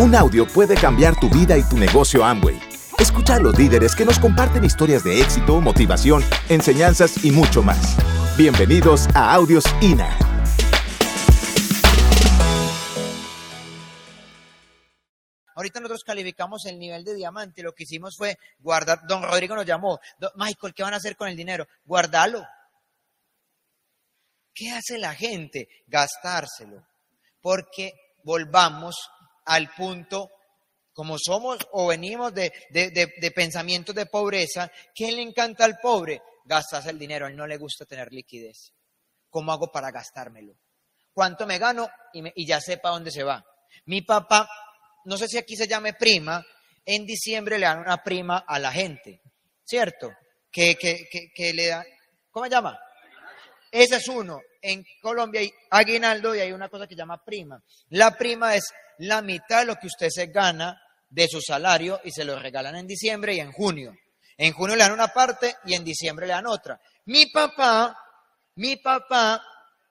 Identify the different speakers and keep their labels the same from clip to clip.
Speaker 1: Un audio puede cambiar tu vida y tu negocio Amway. Escucha a los líderes que nos comparten historias de éxito, motivación, enseñanzas y mucho más. Bienvenidos a Audios INA.
Speaker 2: Ahorita nosotros calificamos el nivel de diamante. Lo que hicimos fue guardar. Don Rodrigo nos llamó. Michael, ¿qué van a hacer con el dinero? Guardalo. ¿Qué hace la gente? Gastárselo. Porque volvamos al punto, como somos o venimos de, de, pensamientos de pobreza, ¿qué le encanta al pobre? Gastarse el dinero, a él no le gusta tener liquidez. ¿Cómo hago para gastármelo? ¿Cuánto me gano? Y, y ya sepa dónde se va. Mi papá, no sé si aquí se llame prima, en diciembre le dan una prima a la gente, ¿cierto? Que, que, que, que le da, ¿cómo se llama? Ese es uno. En Colombia hay aguinaldo y hay una cosa que se llama prima. La prima es la mitad de lo que usted se gana de su salario y se lo regalan en diciembre y en junio. En junio le dan una parte y en diciembre le dan otra. Mi papá, mi papá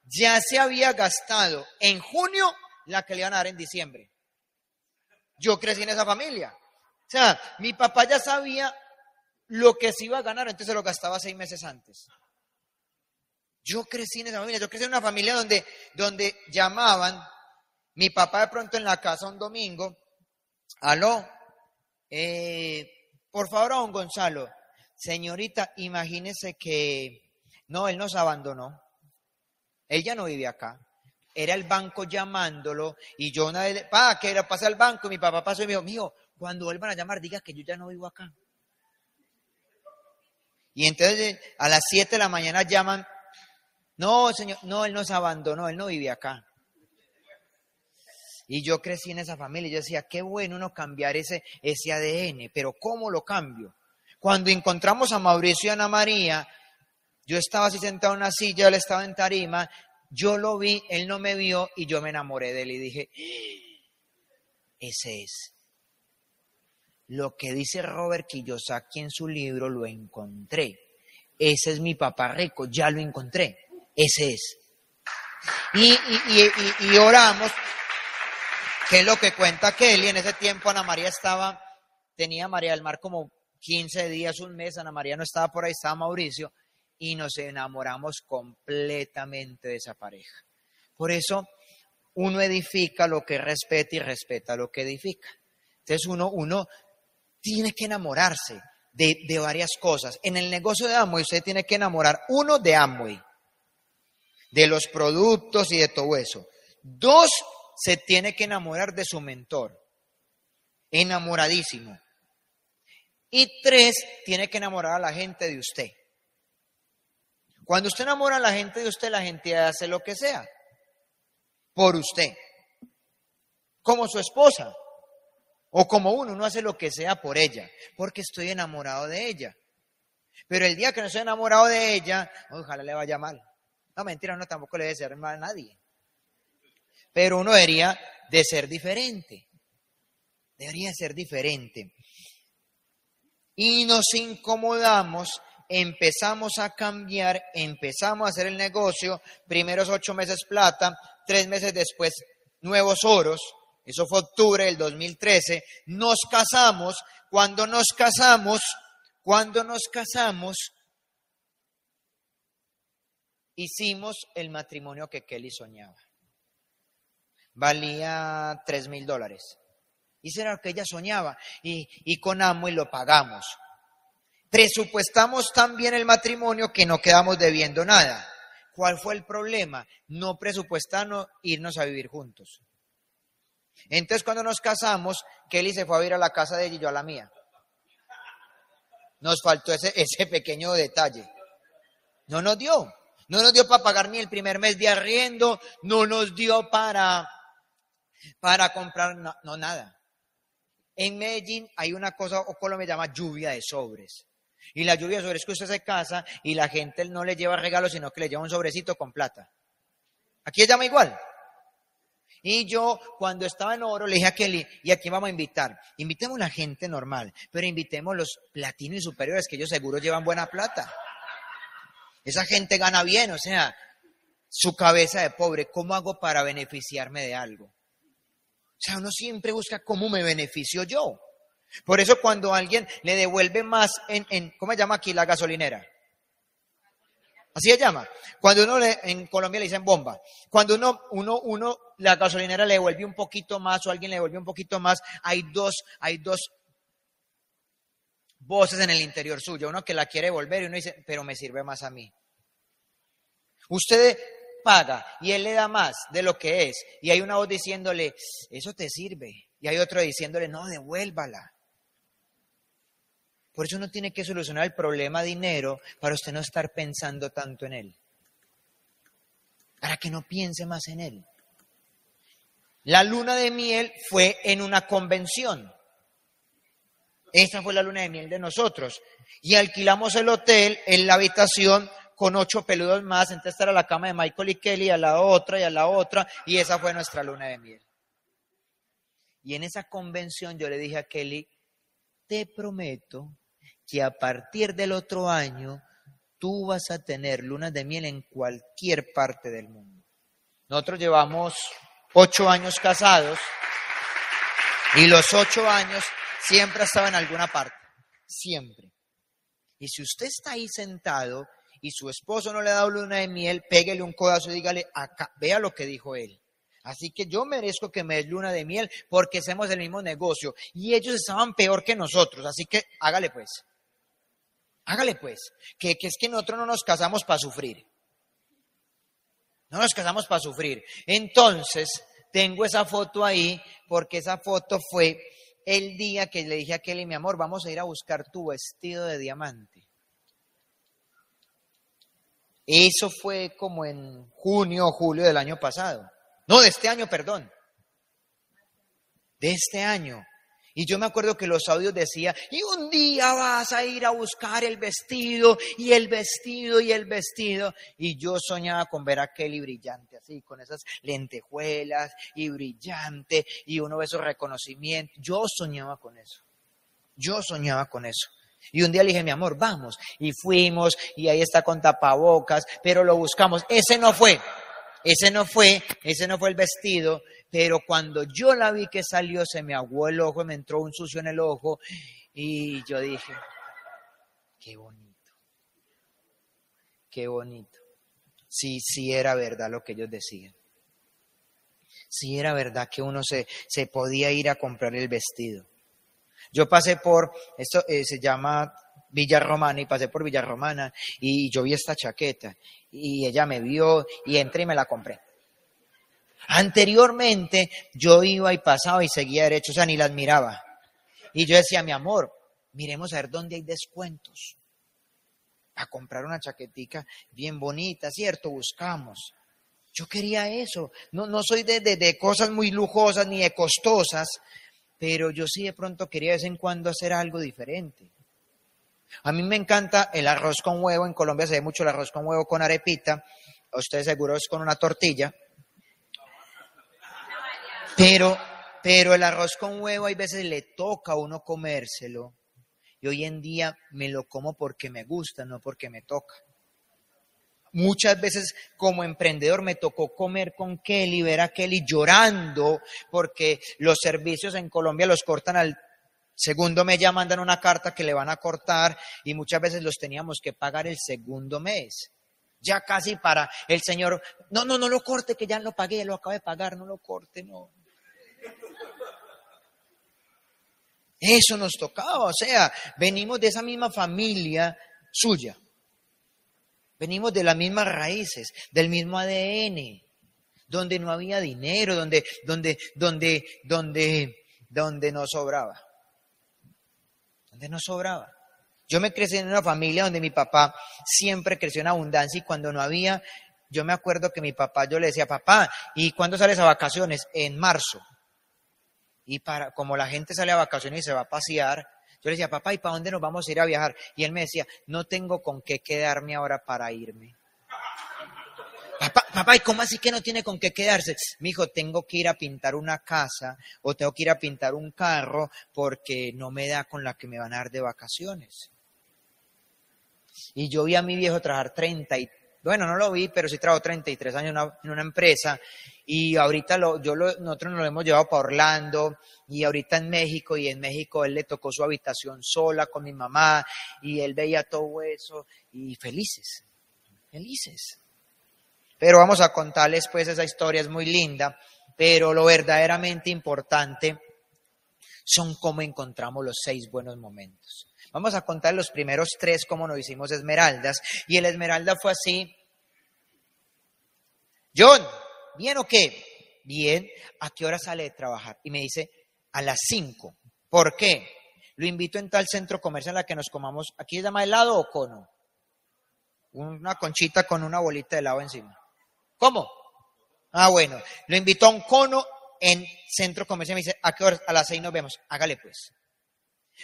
Speaker 2: ya se había gastado en junio la que le iban a dar en diciembre. Yo crecí en esa familia. O sea, mi papá ya sabía lo que se iba a ganar, entonces se lo gastaba seis meses antes. Yo crecí en esa familia, yo crecí en una familia donde, donde llamaban mi papá de pronto en la casa un domingo, aló, eh, por favor, don Gonzalo, señorita, imagínese que, no, él nos abandonó, él ya no vive acá, era el banco llamándolo y yo una vez, pa, que le pasé al banco y mi papá pasó y me dijo, mío, cuando vuelvan a llamar, diga que yo ya no vivo acá. Y entonces a las 7 de la mañana llaman, no, señor, no, él nos abandonó, él no vive acá. Y yo crecí en esa familia y yo decía, qué bueno no cambiar ese, ese ADN, pero ¿cómo lo cambio? Cuando encontramos a Mauricio y Ana María, yo estaba así sentado en una silla, él estaba en tarima, yo lo vi, él no me vio y yo me enamoré de él y dije, ese es. Lo que dice Robert Kiyosaki en su libro lo encontré. Ese es mi papá rico, ya lo encontré. Ese es. Y, y, oramos ¿Qué es lo que cuenta Kelly? En ese tiempo Ana María estaba, tenía María del Mar como 15 días, un mes, Ana María no estaba por ahí, estaba Mauricio, y nos enamoramos completamente de esa pareja. Por eso uno edifica lo que respeta y respeta lo que edifica. Entonces uno, uno tiene que enamorarse de, de varias cosas. En el negocio de Amway usted tiene que enamorar, uno, de Amway, de los productos y de todo eso. Dos, se tiene que enamorar de su mentor. Enamoradísimo. Y tres, tiene que enamorar a la gente de usted. Cuando usted enamora a la gente de usted, la gente hace lo que sea. Por usted. Como su esposa. O como uno, uno hace lo que sea por ella. Porque estoy enamorado de ella. Pero el día que no estoy enamorado de ella, ojalá le vaya mal. No, mentira, no, tampoco le debe ser mal a nadie. Pero uno debería de ser diferente. Debería ser diferente. Y nos incomodamos, empezamos a cambiar, empezamos a hacer el negocio, primeros ocho meses plata, tres meses después nuevos oros, eso fue octubre del 2013, nos casamos, cuando nos casamos, cuando nos casamos, hicimos el matrimonio que Kelly soñaba valía tres mil dólares. Y era lo que ella soñaba. Y, y con y lo pagamos. Presupuestamos también el matrimonio que no quedamos debiendo nada. ¿Cuál fue el problema? No presupuestamos irnos a vivir juntos. Entonces cuando nos casamos, Kelly se fue a vivir a la casa de ella y yo a la mía. Nos faltó ese, ese pequeño detalle. No nos dio. No nos dio para pagar ni el primer mes de arriendo, no nos dio para, para comprar, no, nada. En Medellín hay una cosa, o Colombia llama lluvia de sobres. Y la lluvia de sobres es que usted se casa y la gente no le lleva regalos, sino que le lleva un sobrecito con plata. Aquí llama igual. Y yo, cuando estaba en oro, le dije a Kelly, ¿y aquí vamos a invitar? Invitemos a la gente normal, pero invitemos los platinos y superiores, que ellos seguro llevan buena plata. Esa gente gana bien, o sea, su cabeza de pobre, ¿cómo hago para beneficiarme de algo? O sea, uno siempre busca cómo me beneficio yo. Por eso cuando alguien le devuelve más en, en ¿cómo se llama aquí la gasolinera? Así se llama. Cuando uno le, en Colombia le dicen bomba. Cuando uno, uno, uno, la gasolinera le devuelve un poquito más o alguien le devuelve un poquito más, hay dos, hay dos voces en el interior suyo. Uno que la quiere devolver y uno dice, pero me sirve más a mí. Usted paga y él le da más de lo que es. Y hay una voz diciéndole, eso te sirve. Y hay otro diciéndole, no, devuélvala. Por eso uno tiene que solucionar el problema dinero para usted no estar pensando tanto en él. Para que no piense más en él. La luna de miel fue en una convención. Esta fue la luna de miel de nosotros. Y alquilamos el hotel en la habitación con ocho peludos más. Entonces era la cama de Michael y Kelly, a la otra y a la otra. Y esa fue nuestra luna de miel. Y en esa convención yo le dije a Kelly, te prometo que a partir del otro año tú vas a tener lunas de miel en cualquier parte del mundo. Nosotros llevamos ocho años casados y los ocho años siempre estaba en alguna parte, siempre. Y si usted está ahí sentado y su esposo no le ha dado luna de miel, péguele un codazo y dígale, acá, vea lo que dijo él. Así que yo merezco que me des luna de miel porque hacemos el mismo negocio. Y ellos estaban peor que nosotros, así que hágale pues. Hágale pues, que, que es que nosotros no nos casamos para sufrir. No nos casamos para sufrir. Entonces, tengo esa foto ahí porque esa foto fue el día que le dije a Kelly, mi amor, vamos a ir a buscar tu vestido de diamante. Eso fue como en junio o julio del año pasado. No, de este año, perdón. De este año. Y yo me acuerdo que los audios decía, y un día vas a ir a buscar el vestido, y el vestido, y el vestido. Y yo soñaba con ver a Kelly brillante, así, con esas lentejuelas, y brillante, y uno de esos reconocimientos. Yo soñaba con eso. Yo soñaba con eso. Y un día le dije, mi amor, vamos. Y fuimos, y ahí está con tapabocas, pero lo buscamos. Ese no fue. Ese no fue, ese no fue el vestido, pero cuando yo la vi que salió, se me aguó el ojo, me entró un sucio en el ojo y yo dije, qué bonito, qué bonito. Sí, sí era verdad lo que ellos decían. Sí era verdad que uno se, se podía ir a comprar el vestido. Yo pasé por, esto eh, se llama Villa Romana y pasé por Villa Romana y yo vi esta chaqueta y ella me vio y entré y me la compré. Anteriormente yo iba y pasaba y seguía derecho, o sea, ni las miraba. Y yo decía, mi amor, miremos a ver dónde hay descuentos. A comprar una chaquetica bien bonita, ¿cierto? Buscamos. Yo quería eso. No, no soy de, de cosas muy lujosas ni de costosas, pero yo sí de pronto quería de vez en cuando hacer algo diferente. A mí me encanta el arroz con huevo. En Colombia se ve mucho el arroz con huevo con arepita. Ustedes seguro es con una tortilla. Pero, pero el arroz con huevo hay veces le toca a uno comérselo. Y hoy en día me lo como porque me gusta, no porque me toca. Muchas veces como emprendedor me tocó comer con Kelly, ver a Kelly llorando porque los servicios en Colombia los cortan al segundo mes, ya mandan una carta que le van a cortar y muchas veces los teníamos que pagar el segundo mes. Ya casi para el Señor, no, no, no lo corte, que ya lo pagué, lo acabo de pagar, no lo corte, no. Eso nos tocaba, o sea, venimos de esa misma familia suya. Venimos de las mismas raíces, del mismo ADN, donde no había dinero, donde, donde, donde, donde, donde no sobraba. Donde no sobraba. Yo me crecí en una familia donde mi papá siempre creció en abundancia y cuando no había, yo me acuerdo que mi papá, yo le decía, papá, ¿y cuándo sales a vacaciones? En marzo. Y para, como la gente sale a vacaciones y se va a pasear, yo le decía, papá, ¿y para dónde nos vamos a ir a viajar? Y él me decía, no tengo con qué quedarme ahora para irme. Papá, papá, ¿y cómo así que no tiene con qué quedarse? Mi hijo, tengo que ir a pintar una casa o tengo que ir a pintar un carro porque no me da con la que me van a dar de vacaciones. Y yo vi a mi viejo trabajar 30 y Bueno, no lo vi, pero sí trabajó 33 años en una, en una empresa y ahorita lo, yo lo, nosotros nos lo hemos llevado para Orlando y ahorita en México y en México él le tocó su habitación sola con mi mamá y él veía todo eso y felices, felices. Pero vamos a contarles pues esa historia, es muy linda, pero lo verdaderamente importante son cómo encontramos los seis buenos momentos. Vamos a contar los primeros tres como nos hicimos Esmeraldas. Y el Esmeralda fue así. John, ¿bien o qué? Bien. ¿A qué hora sale de trabajar? Y me dice, a las cinco. ¿Por qué? Lo invito en tal centro comercial a la que nos comamos. ¿Aquí se llama helado o cono? Una conchita con una bolita de helado encima. ¿Cómo? Ah, bueno. Lo invito a un cono en centro comercial. Me dice, ¿a qué hora? A las seis nos vemos. Hágale pues.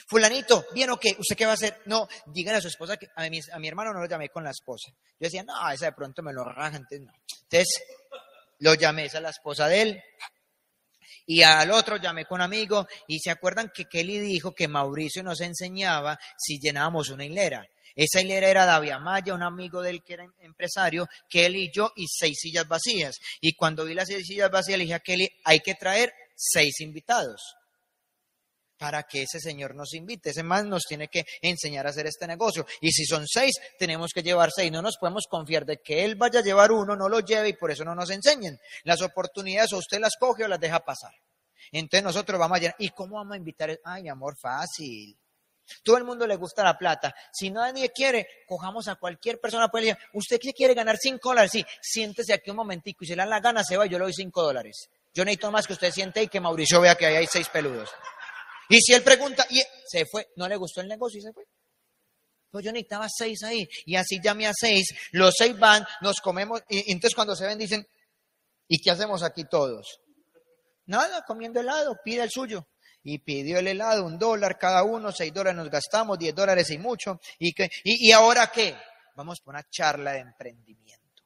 Speaker 2: Fulanito, ¿bien o qué? ¿Usted qué va a hacer? No, dígale a su esposa que a mi, a mi hermano no lo llamé con la esposa. Yo decía, no, esa de pronto me lo raja, entonces no. Entonces, lo llamé, esa es la esposa de él. Y al otro llamé con un amigo y se acuerdan que Kelly dijo que Mauricio nos enseñaba si llenábamos una hilera. Esa hilera era David Amaya, un amigo de él que era empresario, Kelly y yo, y seis sillas vacías. Y cuando vi las seis sillas vacías, le dije a Kelly, hay que traer seis invitados para que ese señor nos invite. Ese man nos tiene que enseñar a hacer este negocio. Y si son seis, tenemos que llevar seis. No nos podemos confiar de que él vaya a llevar uno, no lo lleve y por eso no nos enseñen. Las oportunidades o usted las coge o las deja pasar. Entonces nosotros vamos a llenar. ¿Y cómo vamos a invitar? Ay, amor, fácil. Todo el mundo le gusta la plata. Si nadie quiere, cojamos a cualquier persona. Puede decir, ¿usted quiere ganar cinco dólares? Sí, siéntese aquí un momentico y si le dan la gana, se va, yo le doy cinco dólares. Yo necesito más que usted siente y que Mauricio vea que ahí hay seis peludos. Y si él pregunta, y se fue, no le gustó el negocio y se fue. Pues yo necesitaba seis ahí. Y así llamé a seis, los seis van, nos comemos, y, entonces cuando se ven dicen, ¿y qué hacemos aquí todos? Nada, comiendo helado, pide el suyo. Y pidió el helado, un dólar cada uno, seis dólares nos gastamos, diez dólares y mucho. ¿Y, y, y ahora qué? Vamos por una charla de emprendimiento.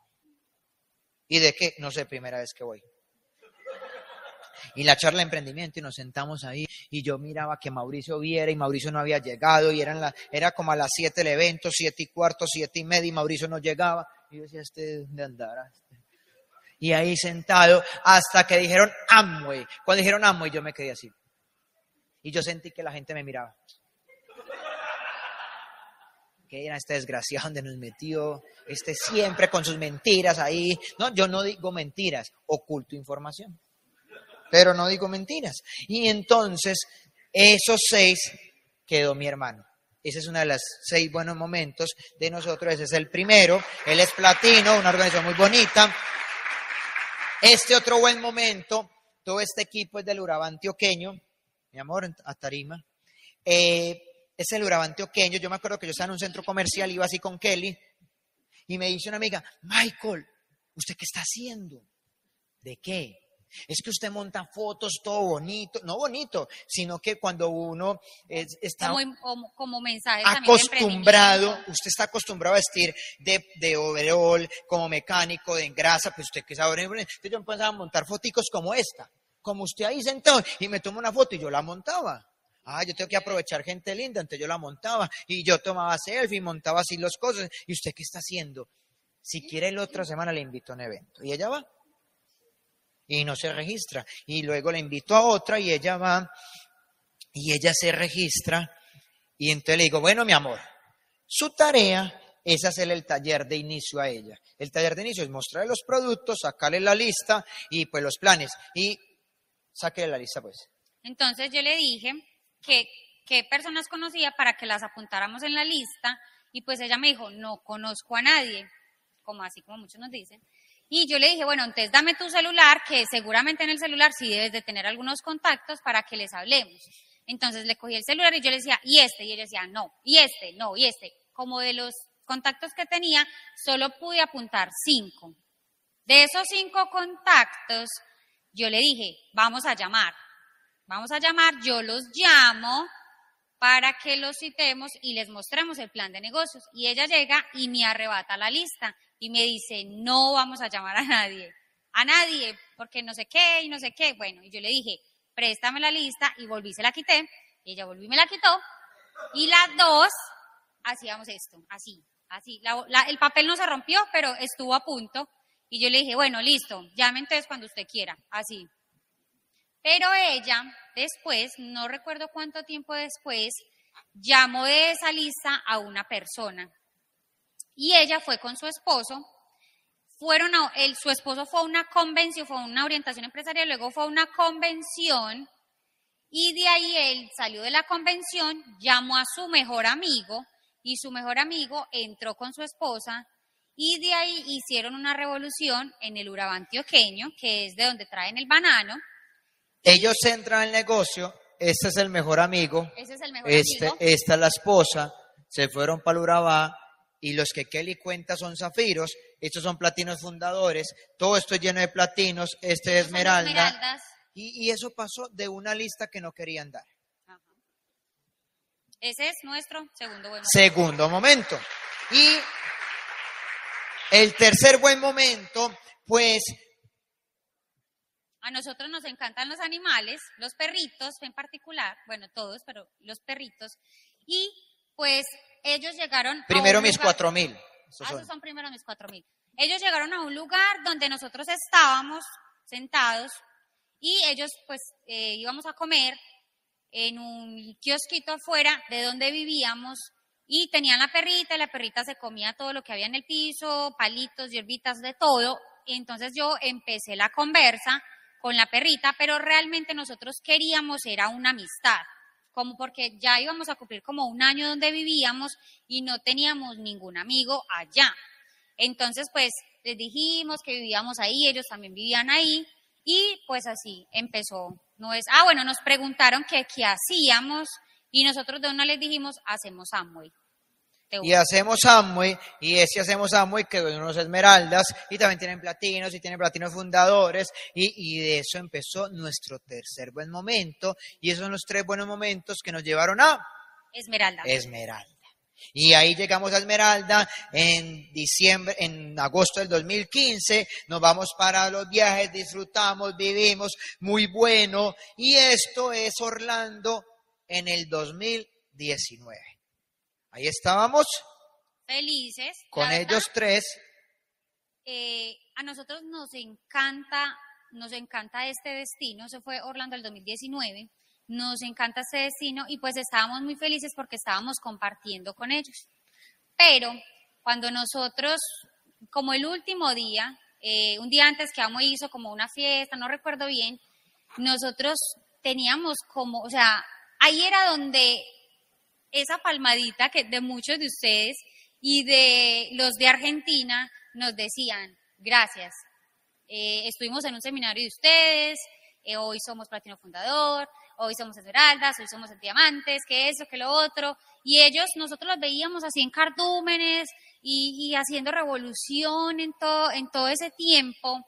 Speaker 2: ¿Y de qué? No sé, primera vez que voy y la charla de emprendimiento y nos sentamos ahí y yo miraba que Mauricio viera y Mauricio no había llegado y eran era como a las siete el evento, siete y cuarto, siete y media y Mauricio no llegaba. Y yo decía, este, ¿dónde andará? Y ahí sentado hasta que dijeron Amway. Cuando dijeron Amway yo me quedé así. Y yo sentí que la gente me miraba. Que era este desgraciado donde nos metió, este siempre con sus mentiras ahí. No, yo no digo mentiras, oculto información pero no digo mentiras. Y entonces, esos seis quedó mi hermano. Ese es uno de los seis buenos momentos de nosotros. Ese es el primero. Él es platino, una organización muy bonita. Este otro buen momento, todo este equipo es del Urabá antioqueño, mi amor, a Tarima. Eh, es el Urabá antioqueño. Yo me acuerdo que yo estaba en un centro comercial, iba así con Kelly, y me dice una amiga, Michael, ¿usted qué está haciendo? ¿De qué? Es que usted monta fotos todo bonito, no bonito, sino que cuando uno está
Speaker 3: como, mensaje
Speaker 2: acostumbrado, usted está acostumbrado a vestir de, de overall, como mecánico, de engrasa, pues usted que sabe, entonces yo empezaba a montar foticos como esta, como usted ahí sentado, y me tomó una foto y yo la montaba. Ah, yo tengo que aprovechar gente linda, entonces yo la montaba y yo tomaba selfie, montaba así las cosas. ¿Y usted qué está haciendo? Si quiere, la otra semana le invito a un evento. Y ella va y no se registra. Y luego le invito a otra y ella va y ella se registra. Y entonces le digo, bueno, mi amor, su tarea es hacerle el taller de inicio a ella. El taller de inicio es mostrarle los productos, sacarle la lista y pues los planes. Y saque la lista, pues.
Speaker 3: Entonces yo le dije que qué personas conocía para que las apuntáramos en la lista y pues ella me dijo, no conozco a nadie, como así como muchos nos dicen. Y yo le dije, bueno, entonces dame tu celular, que seguramente en el celular sí debes de tener algunos contactos para que les hablemos. Entonces le cogí el celular y yo le decía, ¿y este? Y ella decía, no, y este, no, y este. Como de los contactos que tenía, solo pude apuntar cinco. De esos cinco contactos, yo le dije, vamos a llamar. Vamos a llamar, yo los llamo para que los citemos y les mostremos el plan de negocios. Y ella llega y me arrebata la lista y me dice, no vamos a llamar a nadie, a nadie, porque no sé qué y no sé qué. Bueno, y yo le dije, préstame la lista y volví, se la quité, ella volví me la quitó, y las dos hacíamos esto, así. Así, el papel no se rompió, pero estuvo a punto. Y yo le dije, bueno, listo, llame entonces cuando usted quiera, así. Pero ella, después, no recuerdo cuánto tiempo después, llamó de esa lista a una persona. Y ella fue con su esposo. Fueron a, el, su esposo fue a una convención, fue a una orientación empresarial, luego fue a una convención. Y de ahí él salió de la convención, llamó a su mejor amigo y su mejor amigo entró con su esposa y de ahí hicieron una revolución en el Urabá antioqueño, que es de donde traen el banano.
Speaker 2: Ellos entran al negocio, este es el mejor amigo,
Speaker 3: Ese es el mejor
Speaker 2: este,
Speaker 3: amigo.
Speaker 2: esta es la esposa, se fueron para el Urabá y los que Kelly cuenta son zafiros, estos son platinos fundadores, todo esto es lleno de platinos, este es esmeralda.
Speaker 3: esmeraldas.
Speaker 2: Y, y eso pasó de una lista que no querían dar.
Speaker 3: Ajá. Ese es nuestro segundo buen
Speaker 2: Segundo momento. Y el tercer buen momento, pues
Speaker 3: A nosotros nos encantan los animales, los perritos en particular, bueno, todos, pero los perritos. Y pues ellos llegaron. a
Speaker 2: primero
Speaker 3: un
Speaker 2: mis
Speaker 3: lugar-
Speaker 2: cuatro mil. Esos
Speaker 3: Ah, esos son primero mis cuatro mil. Ellos llegaron a un lugar donde nosotros estábamos sentados y ellos pues eh, íbamos a comer en un kiosquito afuera de donde vivíamos y tenían la perrita y la perrita se comía todo lo que había en el piso, palitos, hierbitas, de todo. Entonces yo empecé la conversa con la perrita, pero realmente nosotros queríamos era una amistad, como porque ya íbamos a cumplir como un año donde vivíamos y no teníamos ningún amigo allá. Entonces, pues les dijimos que vivíamos ahí, ellos también vivían ahí y pues así empezó. No es, ah, bueno, nos preguntaron que qué hacíamos y nosotros de una les dijimos, hacemos Amway. De
Speaker 2: Y hacemos Amway, y ese hacemos Amway que son unos esmeraldas, y también tienen platinos, y tienen platinos fundadores, y, y de eso empezó nuestro tercer buen momento, y esos son los tres buenos momentos que nos llevaron a
Speaker 3: Esmeralda.
Speaker 2: Esmeralda. Y ahí llegamos a Esmeralda en diciembre, en agosto del 2015, nos vamos para los viajes, disfrutamos, vivimos, muy bueno, y esto es Orlando en el 2019. Ahí estábamos
Speaker 3: Felices.
Speaker 2: con
Speaker 3: verdad,
Speaker 2: ellos tres,
Speaker 3: eh, a nosotros nos encanta, nos encanta este destino, se fue Orlando el 2019, nos encanta este destino y pues estábamos muy felices porque estábamos compartiendo con ellos. Pero cuando nosotros, como el último día, eh, un día antes que Amo hizo como una fiesta, no recuerdo bien, nosotros teníamos como, o sea, ahí era donde esa palmadita que de muchos de ustedes y de los de Argentina nos decían, gracias, eh, estuvimos en un seminario de ustedes, eh, hoy somos Platino Fundador, hoy somos Esmeraldas, hoy somos Diamantes, que eso, que lo otro, y ellos, nosotros los veíamos así en cardúmenes y, haciendo revolución en todo, en todo ese tiempo,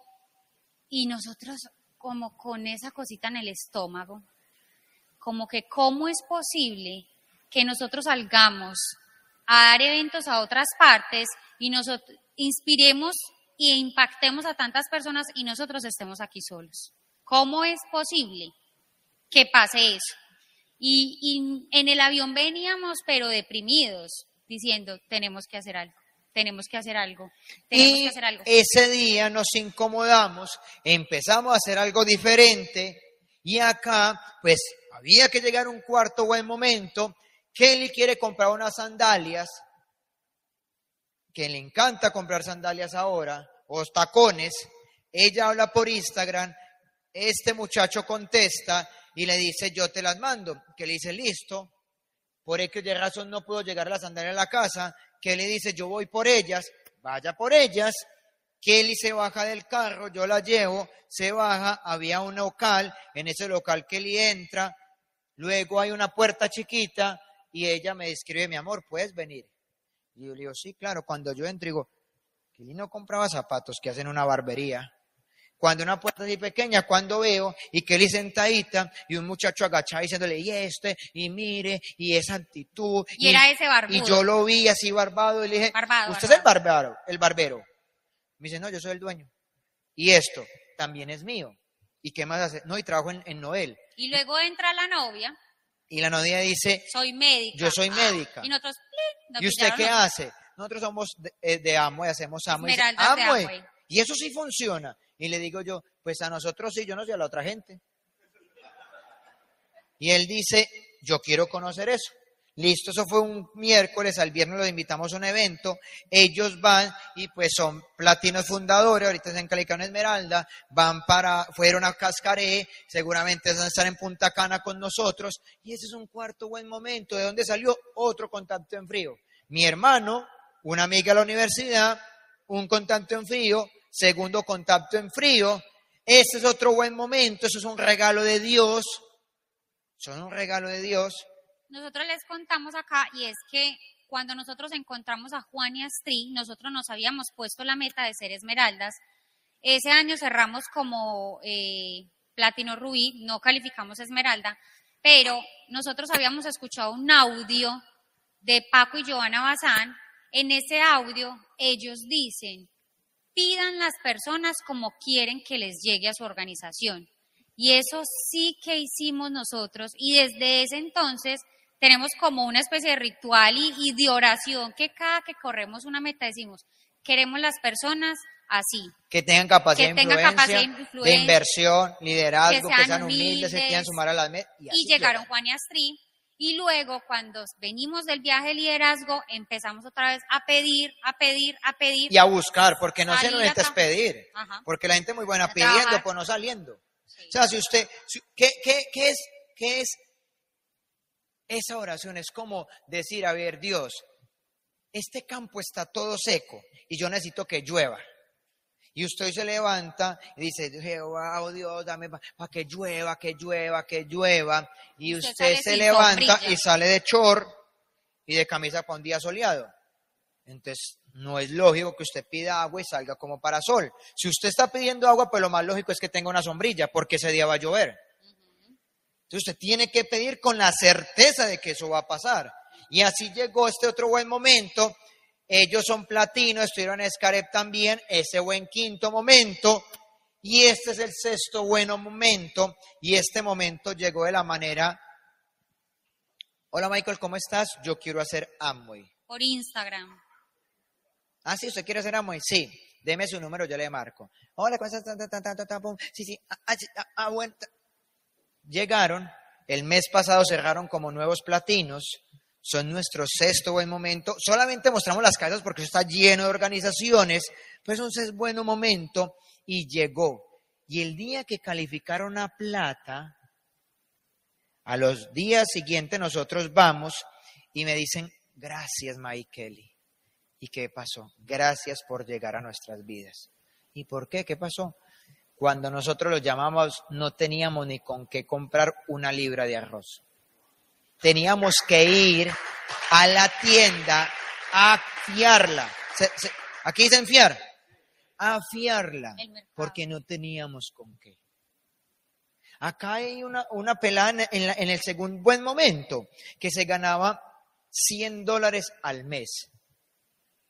Speaker 3: y nosotros como con esa cosita en el estómago, como que cómo es posible que nosotros salgamos a dar eventos a otras partes y nosotros inspiremos e impactemos a tantas personas y nosotros estemos aquí solos. ¿Cómo es posible que pase eso? Y, y en el avión veníamos, pero deprimidos, diciendo, tenemos que hacer algo, tenemos que hacer algo, tenemos
Speaker 2: y
Speaker 3: que hacer algo.
Speaker 2: ese día nos incomodamos, empezamos a hacer algo diferente, y acá, pues, había que llegar a un cuarto buen momento, Kelly quiere comprar unas sandalias, que le encanta comprar sandalias ahora, o tacones. Ella habla por Instagram, este muchacho contesta y le dice, yo te las mando. Que le dice, listo. Por X razón no pudo llegar la sandalia a la casa. Que le dice, yo voy por ellas, vaya por ellas. Kelly se baja del carro, yo la llevo, se baja, había un local, en ese local Kelly entra, luego hay una puerta chiquita y ella me describe, mi amor, ¿puedes venir? Y yo le digo, sí, claro, cuando yo entro, digo, Kelly no compraba zapatos que hacen una barbería. Cuando una puerta así pequeña, cuando veo, y Kelly sentadita, y un muchacho agachado diciéndole, y este, y mire, y esa actitud.
Speaker 3: Y era ese barbudo.
Speaker 2: Y yo lo vi así barbado, y le dije,
Speaker 3: Barbado,
Speaker 2: ¿usted
Speaker 3: barbado.
Speaker 2: es el barbero? El barbero. Me dice, no, yo soy el dueño. Y esto también es mío. ¿Y qué más hace? No, y trabajo en, en Noel.
Speaker 3: Y luego entra la novia,
Speaker 2: Y la novia dice,
Speaker 3: soy médica.
Speaker 2: yo soy médica.
Speaker 3: Y nosotros,
Speaker 2: ¿y usted qué hace? nosotros somos de, eh, de Amway, hacemos Amway. Dice, "Amway".
Speaker 3: Amway.
Speaker 2: Y eso sí funciona. Y le digo yo, pues a nosotros sí, yo no sé a la otra gente. Y él dice, yo quiero conocer eso. Listo, eso fue un miércoles, al viernes los invitamos a un evento, ellos van y pues son platinos fundadores, ahorita están en Calicán Esmeralda, van para, fueron a Cascaré, seguramente van a estar en Punta Cana con nosotros, y ese es un cuarto buen momento, ¿de dónde salió? Otro contacto en frío. Mi hermano, una amiga de la universidad, un contacto en frío, segundo contacto en frío, ese es otro buen momento, eso es un regalo de Dios, son un regalo de Dios.
Speaker 3: Nosotros les contamos acá y es que cuando nosotros encontramos a Juan y a Astrid, nosotros nos habíamos puesto la meta de ser esmeraldas. Ese año cerramos como eh, platino rubí, no calificamos esmeralda, pero nosotros habíamos escuchado un audio de Paco y Joana Bazán. En ese audio ellos dicen, pidan las personas como quieren que les llegue a su organización. Y eso sí que hicimos nosotros y desde ese entonces tenemos como una especie de ritual y, y de oración que cada que corremos una meta decimos, queremos las personas así.
Speaker 2: que tengan capacidad,
Speaker 3: Que
Speaker 2: de,
Speaker 3: tengan
Speaker 2: influencia,
Speaker 3: capacidad de
Speaker 2: de
Speaker 3: influencia,
Speaker 2: inversión, liderazgo, que
Speaker 3: que
Speaker 2: sean,
Speaker 3: sean
Speaker 2: humildes, se quieran sumar a las metas.
Speaker 3: Y, llegaron. Juan y Astrid. Y luego, cuando venimos del viaje de liderazgo, empezamos otra vez a pedir, a pedir, a pedir.
Speaker 2: Y a buscar, porque no se
Speaker 3: Salir
Speaker 2: necesita pedir.
Speaker 3: Ajá.
Speaker 2: Porque la gente es muy buena
Speaker 3: A
Speaker 2: pidiendo,
Speaker 3: trabajar.
Speaker 2: pues no saliendo.
Speaker 3: Sí.
Speaker 2: O sea, si usted, si- ¿qué, qué, qué es, ¿qué es esa oración? Es como decir, a ver, Dios, este campo está todo seco y yo necesito que llueva. Y usted se levanta y dice, Jehová, oh Dios, dame para que llueva, que llueva, que llueva. Y
Speaker 3: Usted
Speaker 2: se levanta
Speaker 3: sombrilla.
Speaker 2: y sale de chor y de camisa para un día soleado. Entonces, no es lógico que usted pida agua y salga como para sol. Si usted está pidiendo agua, pues lo más lógico es que tenga una sombrilla, porque ese día va a llover. Entonces, usted tiene que pedir con la certeza de que eso va a pasar. Y así llegó este otro buen momento. Ellos son platino, estuvieron en Escarep también, ese buen quinto momento. Y este es el sexto bueno momento. Y este momento llegó de la manera. Hola Michael, ¿cómo estás? Yo quiero hacer Amway.
Speaker 3: Por Instagram.
Speaker 2: Ah, sí, ¿usted quiere hacer Amway? Sí. Deme su número, yo le marco. Hola, ¿cómo estás? Sí, sí. Ah, ah, ah, ah, bueno. Llegaron, el mes pasado cerraron como nuevos platinos. Son nuestro sexto buen momento. Solamente mostramos las casas porque eso está lleno de organizaciones. Pues un sexto buen momento y llegó. Y el día que calificaron a plata, a los días siguientes nosotros vamos y me dicen, gracias Kelly. ¿Y qué pasó? Gracias por llegar a nuestras vidas. ¿Y por qué? ¿Qué pasó? Cuando nosotros los llamamos no teníamos ni con qué comprar una libra de arroz. Teníamos que ir a la tienda a fiarla. Se- se- aquí dicen fiar. A fiarla. Porque no teníamos con qué. Acá hay una, una pelada en, en la- en el segundo buen momento que se ganaba 100 dólares al mes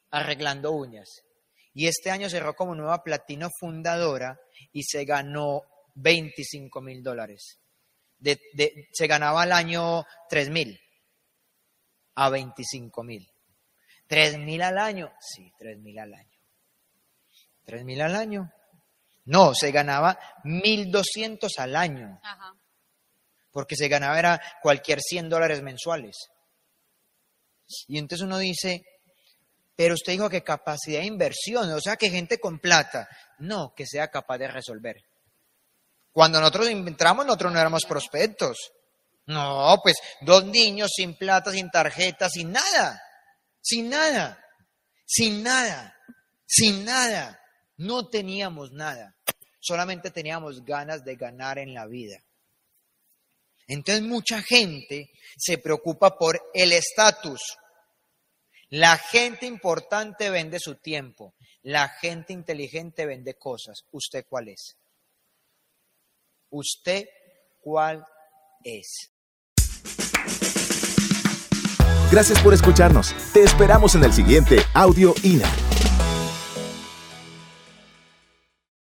Speaker 2: arreglando uñas. Y este año cerró como nueva platino fundadora y se ganó 25 mil dólares. De- de- se ganaba al año 3 mil a 25 mil. 3 mil al año, sí, 3 mil al año. 3 mil al año. No, se ganaba 1.200 al año,
Speaker 3: Ajá.
Speaker 2: porque se ganaba era cualquier 100 dólares mensuales. Y entonces uno dice, pero usted dijo que capacidad de inversión, o sea, que gente con plata, no, que sea capaz de resolver. Cuando nosotros entramos, nosotros no éramos prospectos. No, pues dos niños sin plata, sin tarjeta, sin nada, sin nada, sin nada, sin nada. No teníamos nada, solamente teníamos ganas de ganar en la vida. Entonces mucha gente se preocupa por el estatus. La gente importante vende su tiempo. La gente inteligente vende cosas. ¿Usted cuál es? ¿Usted cuál es?
Speaker 1: Gracias por escucharnos. Te esperamos en el siguiente Audio INA.